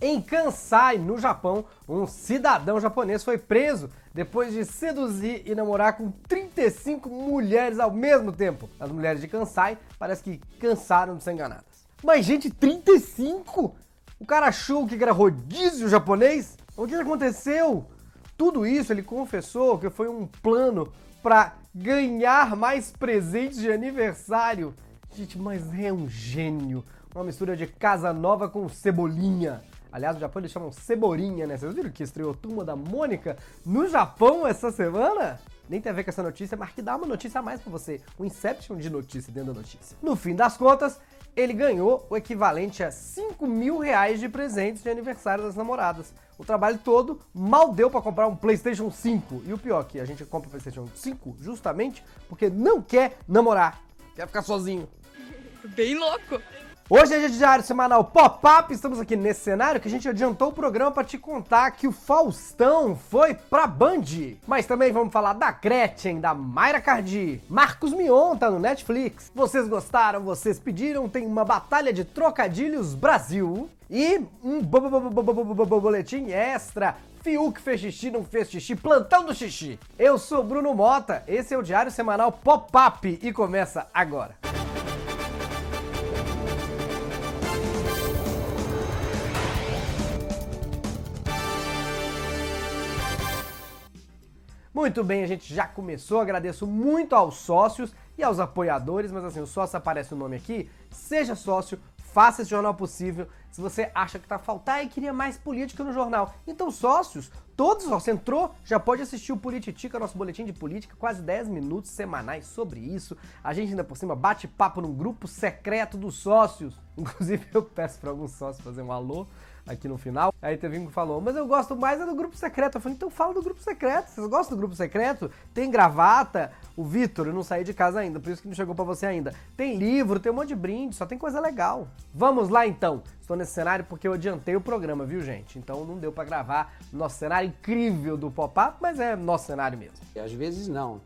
Em Kansai, no Japão, um cidadão japonês foi preso depois de seduzir e namorar com 35 mulheres ao mesmo tempo. As mulheres de Kansai parece que cansaram de ser enganadas. Mas, gente, 35? O cara achou que era rodízio japonês? O que aconteceu? Tudo isso ele confessou que foi um plano para ganhar mais presentes de aniversário. Gente, mas é um gênio. Uma mistura de casa nova com cebolinha. Aliás, no Japão eles chamam cebolinha, né? Vocês viram que estreou Turma da Mônica no Japão essa semana? Nem tem a ver com essa notícia, mas que dá uma notícia a mais pra você. Um Inception de notícia dentro da notícia. No fim das contas, ele ganhou o equivalente a 5 mil reais de presentes de aniversário das namoradas. O trabalho todo mal deu para comprar um PlayStation 5. E o pior é que a gente compra o PlayStation 5 justamente porque não quer namorar, quer ficar sozinho. Bem louco. Hoje é dia de diário semanal Pop-Up, estamos aqui nesse cenário que a gente adiantou o programa para te contar que o Faustão foi pra Band. Mas também vamos falar da Gretchen, da Mayra Cardi, Marcos Mion tá no Netflix. Vocês gostaram, vocês pediram, tem uma batalha de trocadilhos Brasil. E um boletim extra Fiuk fez xixi, não fez xixi, plantão do xixi. Eu sou Bruno Mota, esse é o Diário Semanal Pop-Up e começa agora. Muito bem, a gente já começou. Agradeço muito aos sócios e aos apoiadores, mas assim, o sócio aparece o nome aqui. Seja sócio, faça esse jornal possível. Se você acha que tá faltar e queria mais política no jornal, então sócios, todos, ó, você entrou, já pode assistir o Polititica, nosso boletim de política, quase 10 minutos semanais sobre isso. A gente ainda por cima bate papo num grupo secreto dos sócios. Inclusive eu peço para alguns sócios fazer um alô aqui no final. Aí teve um que falou, mas eu gosto mais é do grupo secreto. Eu falei, então fala do grupo secreto. Vocês gostam do grupo secreto? Tem gravata? O Vitor, eu não saí de casa ainda, por isso que não chegou para você ainda. Tem livro, tem um monte de brinde, só tem coisa legal. Vamos lá então. Estou nesse cenário porque eu adiantei o programa, viu, gente? Então não deu para gravar nosso cenário incrível do pop-up, mas é nosso cenário mesmo. E às vezes não.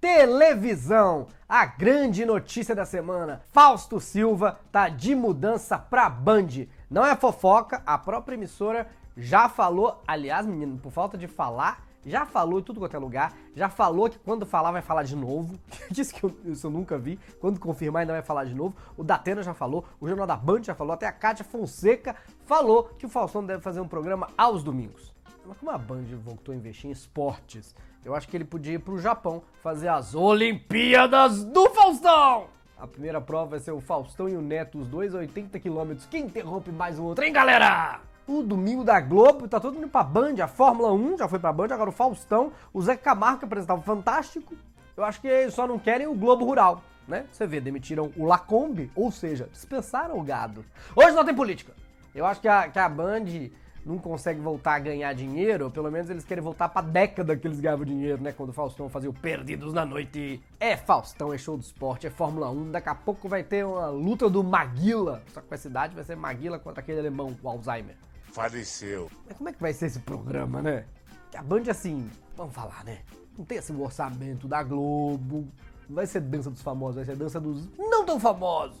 Televisão, a grande notícia da semana. Fausto Silva tá de mudança pra Band. Não é fofoca, a própria emissora já falou, aliás, menino, por falta de falar, já falou em tudo quanto é lugar, já falou que quando falar vai falar de novo. Disse que eu, isso eu nunca vi. Quando confirmar ainda vai falar de novo. O Datena já falou, o Jornal da Band já falou, até a Kátia Fonseca falou que o Faustão deve fazer um programa aos domingos. Mas como a Band voltou a investir em esportes, eu acho que ele podia ir pro Japão fazer as Olimpíadas do Faustão! A primeira prova vai ser o Faustão e o Neto, os dois a 80 quilômetros. Quem interrompe mais o outro, hein, galera? O domingo da Globo, tá todo mundo pra Band. A Fórmula 1 já foi pra Band, agora o Faustão. O Zé Camargo apresentava o Fantástico. Eu acho que eles só não querem o Globo Rural, né? Você vê, demitiram o Lacombe, ou seja, dispensaram o gado. Hoje não tem política. Eu acho que a, que a Band não consegue voltar a ganhar dinheiro, ou pelo menos eles querem voltar pra década que eles ganhavam dinheiro, né? Quando o Faustão fazia o Perdidos na Noite. É Faustão, é show do esporte, é Fórmula 1. Daqui a pouco vai ter uma luta do Maguila. Só que com essa idade vai ser Maguila contra aquele alemão, o Alzheimer. Faleceu. Mas como é que vai ser esse programa, né? Que a Band, assim, vamos falar, né? Não tem assim o orçamento da Globo. Não vai ser dança dos famosos, vai ser dança dos não tão famosos.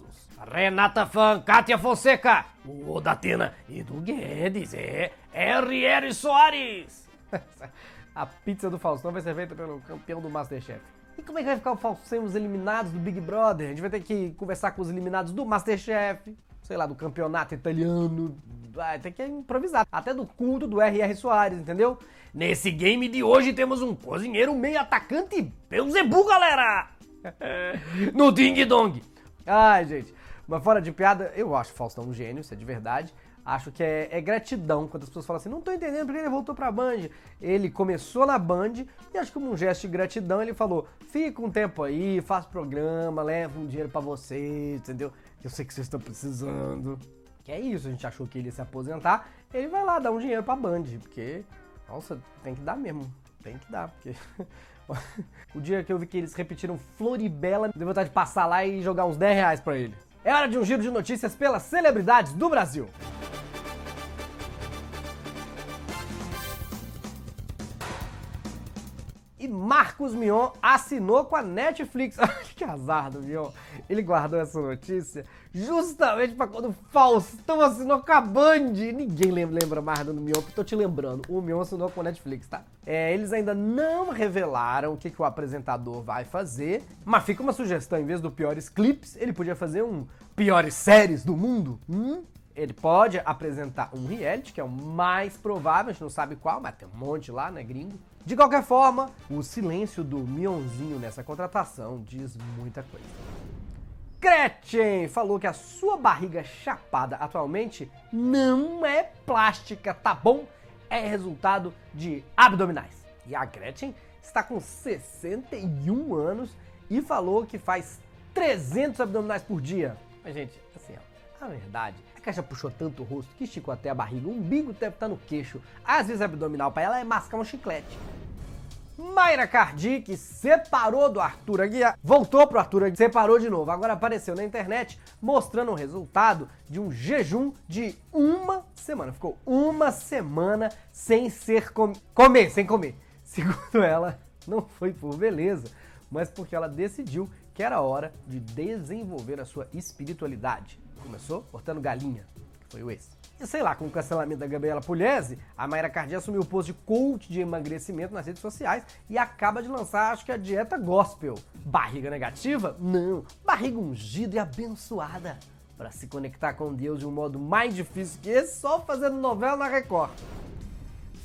Renata Fan, Kátia Fonseca, o Datena e do Guedes, é R.R. Soares. A pizza do Faustão vai ser feita pelo campeão do Masterchef. E como é que vai ficar o Faustão os eliminados do Big Brother? A gente vai ter que conversar com os eliminados do Masterchef, sei lá, do campeonato italiano. Vai ter que improvisar. Até do culto do R.R. Soares, entendeu? Nesse game de hoje temos um cozinheiro meio atacante Beuzebu, galera! no Ding Dong. Ai, gente. Mas fora de piada, eu acho Faustão um gênio, isso é de verdade. Acho que é, é, gratidão quando as pessoas falam assim, não tô entendendo porque ele voltou pra Band. Ele começou na Band e acho que como um gesto de gratidão ele falou, fica um tempo aí, faz programa, leva um dinheiro para vocês, entendeu? Eu sei que vocês estão precisando. Que é isso, a gente achou que ele ia se aposentar, ele vai lá dar um dinheiro pra Band, porque, nossa, tem que dar mesmo, tem que dar, porque... o dia que eu vi que eles repetiram Floribela, deu vontade de passar lá e jogar uns 10 reais pra ele. É hora de um giro de notícias pelas celebridades do Brasil. Marcos Mion assinou com a Netflix. que azar do Mion. Ele guardou essa notícia justamente para quando o Faustão assinou com a Band. Ninguém lembra mais do Mion, tô te lembrando. O Mion assinou com a Netflix, tá? É, eles ainda não revelaram o que, que o apresentador vai fazer, mas fica uma sugestão: em vez do piores clips, ele podia fazer um piores séries do mundo. Hum? Ele pode apresentar um reality, que é o mais provável, a gente não sabe qual, mas tem um monte lá, né, gringo. De qualquer forma, o silêncio do Mionzinho nessa contratação diz muita coisa. Gretchen falou que a sua barriga chapada atualmente não é plástica, tá bom? É resultado de abdominais. E a Gretchen está com 61 anos e falou que faz 300 abdominais por dia. Mas, gente, assim, ó, a verdade é que ela já puxou tanto o rosto que esticou até a barriga, o umbigo deve estar no queixo. Às vezes abdominal para ela é mascar um chiclete. Mayra Cardic separou do Arthur Aguiar, voltou pro Arthur Aguiar, separou de novo. Agora apareceu na internet mostrando o resultado de um jejum de uma semana. Ficou uma semana sem ser com... comer, sem comer. Segundo ela, não foi por beleza, mas porque ela decidiu que era hora de desenvolver a sua espiritualidade. Começou cortando galinha, que foi o esse. E sei lá, com o cancelamento da Gabriela Pugliese, a Mayra Cardi assumiu o posto de coach de emagrecimento nas redes sociais e acaba de lançar, acho que a dieta gospel. Barriga negativa? Não. Barriga ungida e abençoada. Para se conectar com Deus de um modo mais difícil que esse, só fazendo novela na Record.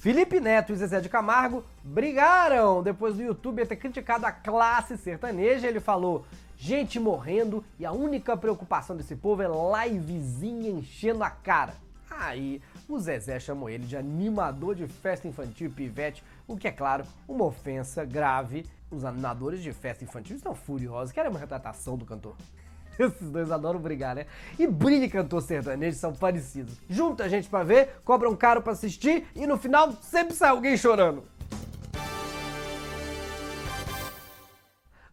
Felipe Neto e Zezé de Camargo brigaram depois do YouTube ter criticado a classe sertaneja. Ele falou: gente morrendo e a única preocupação desse povo é livezinha enchendo a cara. Aí o Zezé chamou ele de animador de festa infantil pivete, o que é claro, uma ofensa grave. Os animadores de festa infantil estão furiosos, querem uma retratação do cantor. Esses dois adoram brigar, né? E briga e cantor sertanejo são parecidos. Junta a gente pra ver, cobram caro pra assistir e no final sempre sai alguém chorando.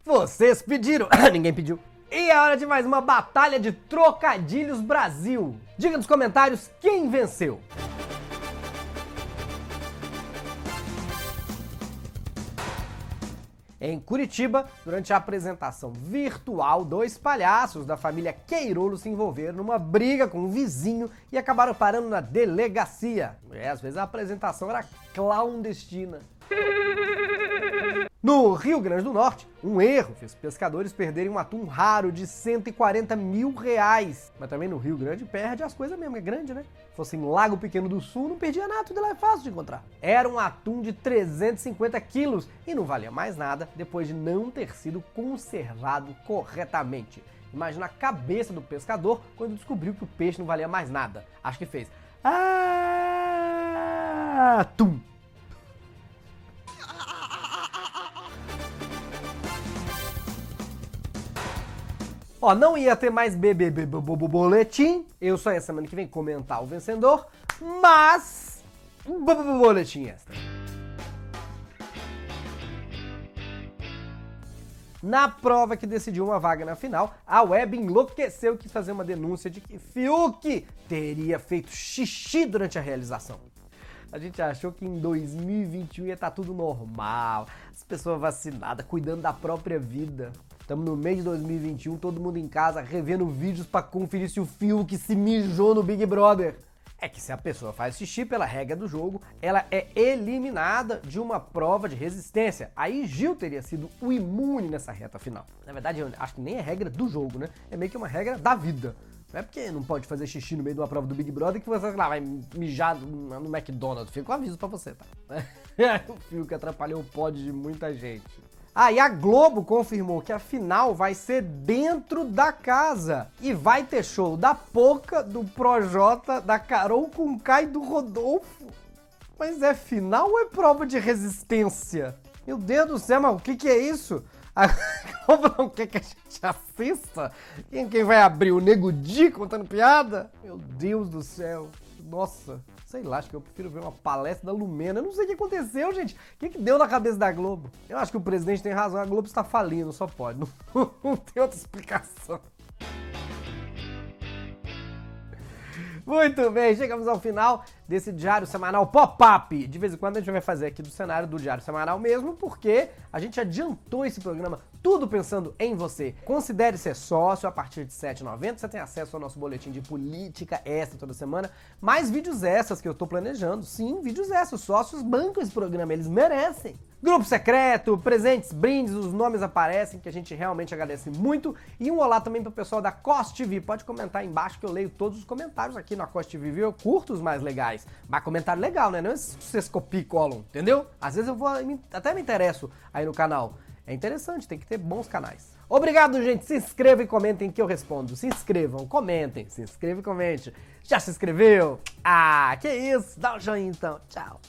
Vocês pediram, ninguém pediu. E é hora de mais uma batalha de trocadilhos Brasil. Diga nos comentários quem venceu. Em Curitiba, durante a apresentação virtual, dois palhaços da família Queirolo se envolveram numa briga com um vizinho e acabaram parando na delegacia. É, às vezes a apresentação era clandestina. No Rio Grande do Norte, um erro fez pescadores perderem um atum raro de 140 mil reais. Mas também no Rio Grande perde as coisas mesmo, é grande, né? Se fosse em Lago Pequeno do Sul, não perdia nada, tudo lá é fácil de encontrar. Era um atum de 350 quilos e não valia mais nada depois de não ter sido conservado corretamente. Imagina a cabeça do pescador quando descobriu que o peixe não valia mais nada. Acho que fez. Ah, atum! Ó, não ia ter mais BBB boletim. Eu só ia semana que vem comentar o vencedor, mas boletim extra. Na prova que decidiu uma vaga na final, a web enlouqueceu e quis fazer uma denúncia de que Fiuk teria feito xixi durante a realização. A gente achou que em 2021 ia estar tá tudo normal, as pessoas vacinadas, cuidando da própria vida. Estamos no mês de 2021, todo mundo em casa revendo vídeos para conferir se o Fiuk se mijou no Big Brother. É que se a pessoa faz xixi pela regra do jogo, ela é eliminada de uma prova de resistência. Aí Gil teria sido o imune nessa reta final. Na verdade, eu acho que nem é regra do jogo, né? É meio que uma regra da vida. Não é porque não pode fazer xixi no meio de uma prova do Big Brother que você lá, vai mijar no McDonald's. Fica um aviso pra você, tá? o fio que atrapalhou o pod de muita gente. Ah, e a Globo confirmou que a final vai ser dentro da casa. E vai ter show da Poca, do Projota, da Carol com Kai do Rodolfo. Mas é final ou é prova de resistência? Meu Deus do céu, mas o que, que é isso? A Globo não quer que a gente assista? Quem, quem vai abrir? O Nego Di contando piada? Meu Deus do céu. Nossa. Sei lá, acho que eu prefiro ver uma palestra da Lumena. Eu não sei o que aconteceu, gente. O que, que deu na cabeça da Globo? Eu acho que o presidente tem razão. A Globo está falindo, só pode. Não, não tem outra explicação. Muito bem, chegamos ao final desse diário semanal pop-up. De vez em quando a gente vai fazer aqui do cenário do diário semanal mesmo, porque a gente adiantou esse programa tudo pensando em você. Considere ser sócio a partir de R$ 7,90. Você tem acesso ao nosso boletim de política extra toda semana. Mais vídeos extras que eu tô planejando. Sim, vídeos extras. Sócios bancam esse programa, eles merecem. Grupo secreto, presentes, brindes, os nomes aparecem, que a gente realmente agradece muito. E um olá também pro pessoal da Cost TV. Pode comentar aí embaixo que eu leio todos os comentários aqui na Cost TV? Eu curto os mais legais. Mas comentário legal, né? Não é vocês copiam e colam, entendeu? Às vezes eu vou até me interesso aí no canal. É interessante, tem que ter bons canais. Obrigado, gente. Se inscrevam e comentem que eu respondo. Se inscrevam, comentem. Se inscreva e comente. Já se inscreveu? Ah, que isso. Dá um joinha então. Tchau.